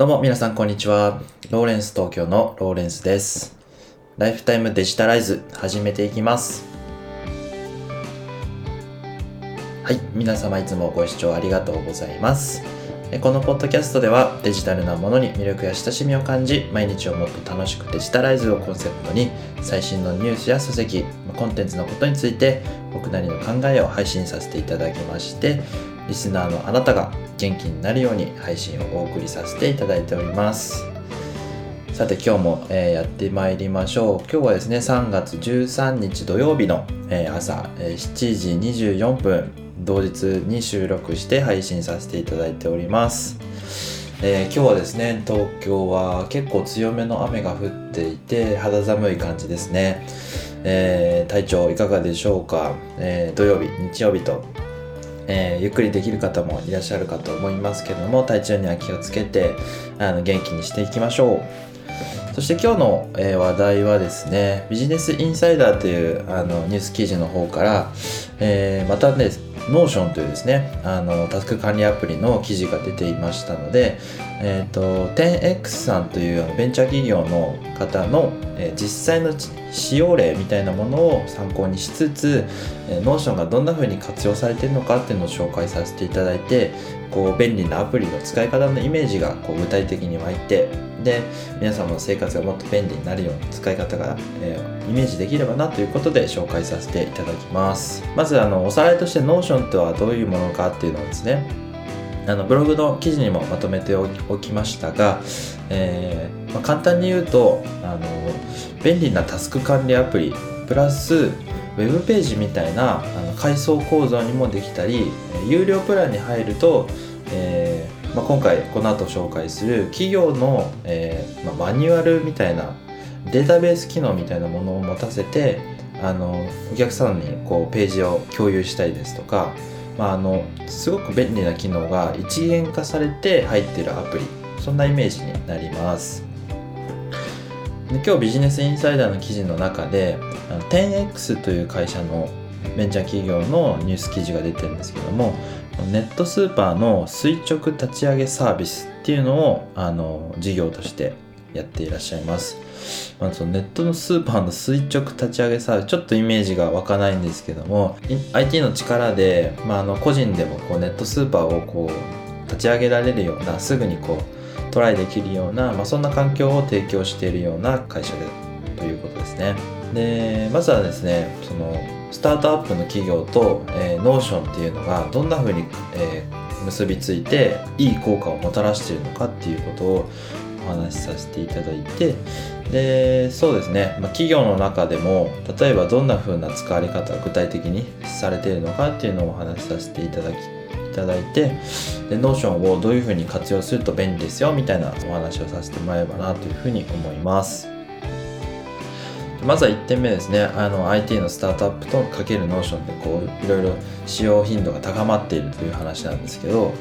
どうも皆さんこんにちは。ローレンス東京のローレンスです。ライフタイムデジタライズ始めていきます。はい、皆様いつもご視聴ありがとうございます。えこのポッドキャストではデジタルなものに魅力や親しみを感じ、毎日をもっと楽しくデジタライズをコンセプトに最新のニュースや書籍、コンテンツのことについて僕なりの考えを配信させていただきまして、リスナーのあなたが元気になるように配信をお送りさせていただいております。さて今日も、えやってまいりましょう。今日はですね、3月13日土曜日の、え朝、7時24分、同日に収録して配信させていただいております。えー今日はですね、東京は結構強めの雨が降っていて肌寒い感じですね。えー体調いかがでしょうか、えー土曜日、日曜日とえーゆっくりできる方もいらっしゃるかと思いますけども体調には気をつけてあの元気にしていきましょう。そして今日の、えー話題はですねビジネスインサイダーというあのニュース記事の方から、えーまたね Notion というですねあのタスク管理アプリの記事が出ていましたので、えー、と 10X さんというあのベンチャー企業の方の、えー実際の使用例みたいなものを参考にしつつ、えー、Notion がどんな風に活用されているのかっていうのを紹介させていただいてこう便利なアプリの使い方のイメージがこう具体的に湧いてで皆様の生活がもっと便利になるような使い方が、えーイメージできればなということで紹介させていただきます。まずあのおさらいとして Notion とはどういうものかっていうのをですねあのブログの記事にもまとめておきましたが、えーまあ簡単に言うとあの便利なタスク管理アプリプラスウェブページみたいなあの階層構造にもできたり有料プランに入ると、えーまあ、今回この後紹介する企業の、えーまあ、マニュアルみたいなデータベース機能みたいなものを持たせてあのお客さんにこうページを共有したりですとか、まあ、あのすごく便利な機能が一元化されて入っているアプリそんなイメージになります。で今日ビジネスインサイダーの記事の中で 10X という会社のベンチャー企業のニュース記事が出てるんですけどもネットスーパーの垂直立ち上げサービスっていうのをあの事業としてやっていらっしゃいます、まあ、そのネットのスーパーの垂直立ち上げサービスちょっとイメージが湧かないんですけども IT の力で、まあ、あの個人でもこうネットスーパーをこう立ち上げられるようなすぐにこうトライできるような、まあ、そんな環境を提供しているような会社でということですね。でまずはですねそのスタートアップの企業と、えー、Notion っていうのがどんな風に、えー結びついていい効果をもたらしているのかっていうことをお話しさせていただいてでそうですね、まあ、企業の中でも例えばどんな風な使われ方が具体的にされているのかっていうのをお話しさせていただきいただいてで Notion をどういう風に活用すると便利ですよみたいなお話をさせてもらえればなというふうに思います。まずは1点目ですね。あの IT のスタートアップとかける Notion でこういろいろ使用頻度が高まっているという話なんですけど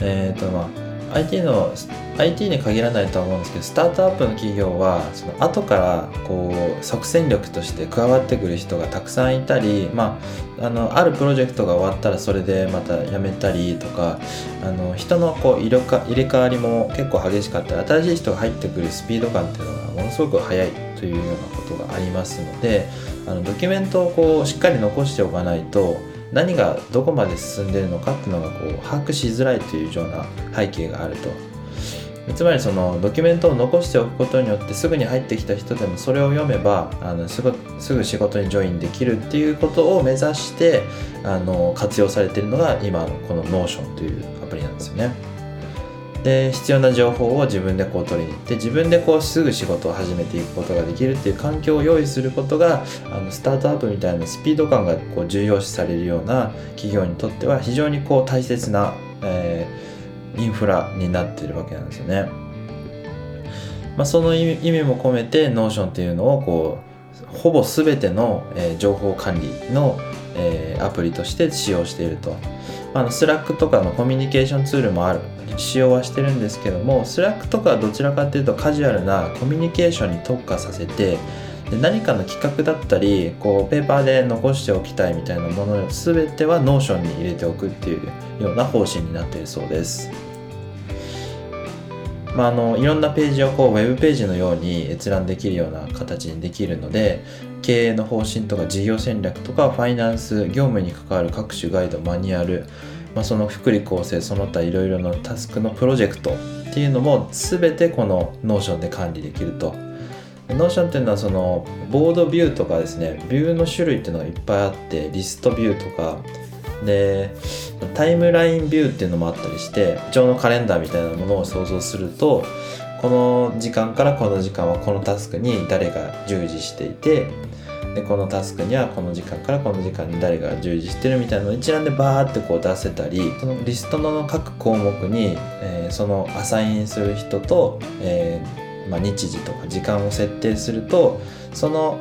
えっ、とまあ IT の IT に限らないとは思うんですけどスタートアップの企業はその後からこう即戦力として加わってくる人がたくさんいたり、まあ、あのあるプロジェクトが終わったらそれでまた辞めたりとかあの人のこう入れか入れ替わりも結構激しかったり新しい人が入ってくるスピード感っていうのがものすごく速い。というようなことがありますのであのドキュメントをこうしっかり残しておかないと何がどこまで進んでるのかっていうのがこう把握しづらいというような背景があると。つまりそのドキュメントを残しておくことによってすぐに入ってきた人でもそれを読めばあのすぐすぐ仕事にジョインできるっていうことを目指してあの活用されているのが今のこの Notion というアプリなんですよね。で必要な情報を自分でこう取りに行って自分でこうすぐ仕事を始めていくことができるっていう環境を用意することがあのスタートアップみたいなスピード感がこう重要視されるような企業にとっては非常にこう大切な、えーインフラになっているわけなんですよね。まあ、その意味も込めて Notion っていうのをこうほぼ全ての、え情報管理の、えアプリとして使用していると。あの Slack とかのコミュニケーションツールもある使用はしてるんですけども Slack とかはどちらかというとカジュアルなコミュニケーションに特化させてで何かの企画だったりこうペーパーで残しておきたいみたいなもの全ては Notion に入れておくっていうような方針になっているそうです。まあ、あのいろんなページをこうウェブページのように閲覧できるような形にできるので経営の方針とか事業戦略とかファイナンス業務に関わる各種ガイドマニュアル、まあ、その福利厚生その他いろいろなタスクのプロジェクトっていうのも全てこの Notion で管理できると。 Notion っていうのはそのボードビューとかですねビューの種類っていうのがいっぱいあってリストビューとかでタイムラインビューっていうのもあったりして一応のカレンダーみたいなものを想像するとこの時間からこの時間はこのタスクに誰が従事していてでこのタスクにはこの時間からこの時間に誰が従事してるみたいなのを一覧でバーってこう出せたりそのリストの各項目に、えー、そのアサインする人と、えーまあ、日時とか時間を設定するとその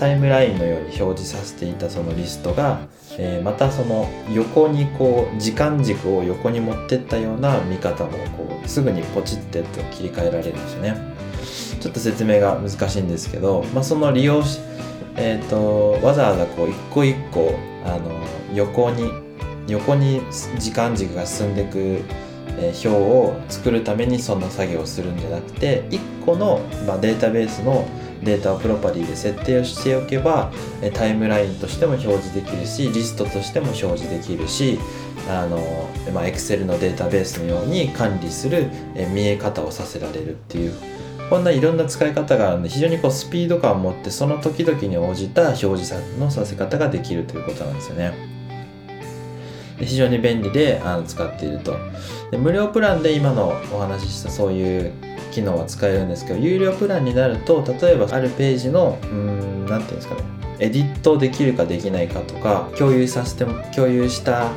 タイムラインのように表示させていたそのリストがえー、またその横にこう時間軸を横に持ってったような見方もこうすぐにポチってと切り替えられるんですよね。ちょっと説明が難しいんですけど、まあ、その利用し、えーと、わざわざこう一個一個あの横に横に時間軸が進んでいく表を作るためにその作業をするんじゃなくて1個の、ま、データベースのデータをプロパリーで設定をしておけばタイムラインとしても表示できるしリストとしても表示できるしあの、まあ、Excel のデータベースのように管理する見え方をさせられるっていうこんないろんな使い方があるので非常にこうスピード感を持ってその時々に応じた表示のさせ方ができるということなんですよね。非常に便利であの使っているとで無料プランで今のお話ししたそういう機能は使えるんですけど有料プランになると例えばあるページのうん何て言うんですかねエディットできるかできないかとか共有させても共有した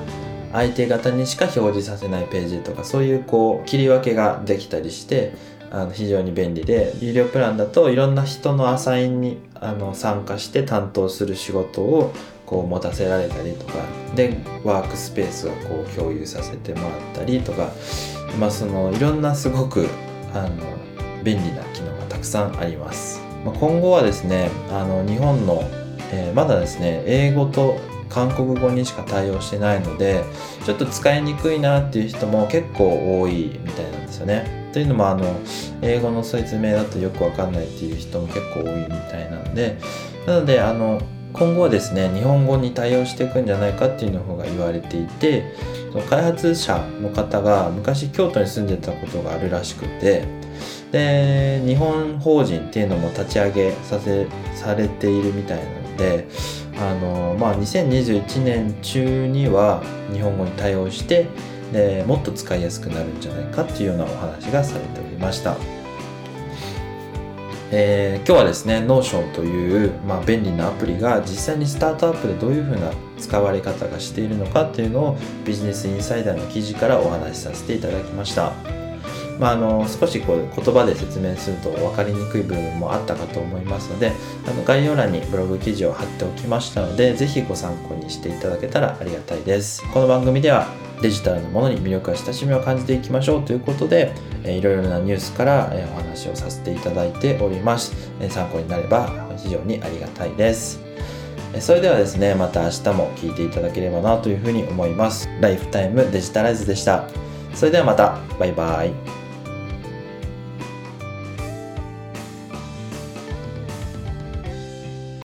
相手方にしか表示させないページとかそういうこう切り分けができたりしてあの非常に便利で有料プランだといろんな人のアサインにあの参加して担当する仕事をこう持たせられたりとかでワークスペースをこう共有させてもらったりとか、まあ、そのいろんなすごくあの便利な機能がたくさんあります、ま、今後はですねあの日本の、えー、まだですね英語と韓国語にしか対応してないのでちょっと使いにくいなっていう人も結構多いみたいなんですよね。というのもあの英語の説明だとよくわかんないっていう人も結構多いみたいなんでなのであの今後はですね日本語に対応していくんじゃないかっていうの方が言われていて開発者の方が昔京都に住んでたことがあるらしくてで日本法人っていうのも立ち上げさせされているみたいなのであの、まあ、2021年中には日本語に対応してでもっと使いやすくなるんじゃないかっていうようなお話がされておりました。えー、今日はですね Notion という、まあ、便利なアプリが実際にスタートアップでどういうふうな使われ方がしているのかっていうのをビジネスインサイダーの記事からお話しさせていただきました。まあ、あの少しこう言葉で説明すると分かりにくい部分もあったかと思いますのであの概要欄にブログ記事を貼っておきましたので是非ご参考にしていただけたらありがたいです。この番組ではデジタルのものに魅力や親しみを感じていきましょうということで、えいろいろなニュースから、えお話をさせていただいております、え参考になれば非常にありがたいです。それではですねまた明日も聴いていただければなというふうに思います。ライフタイムデジタライズでした。それではまた。バイバイ。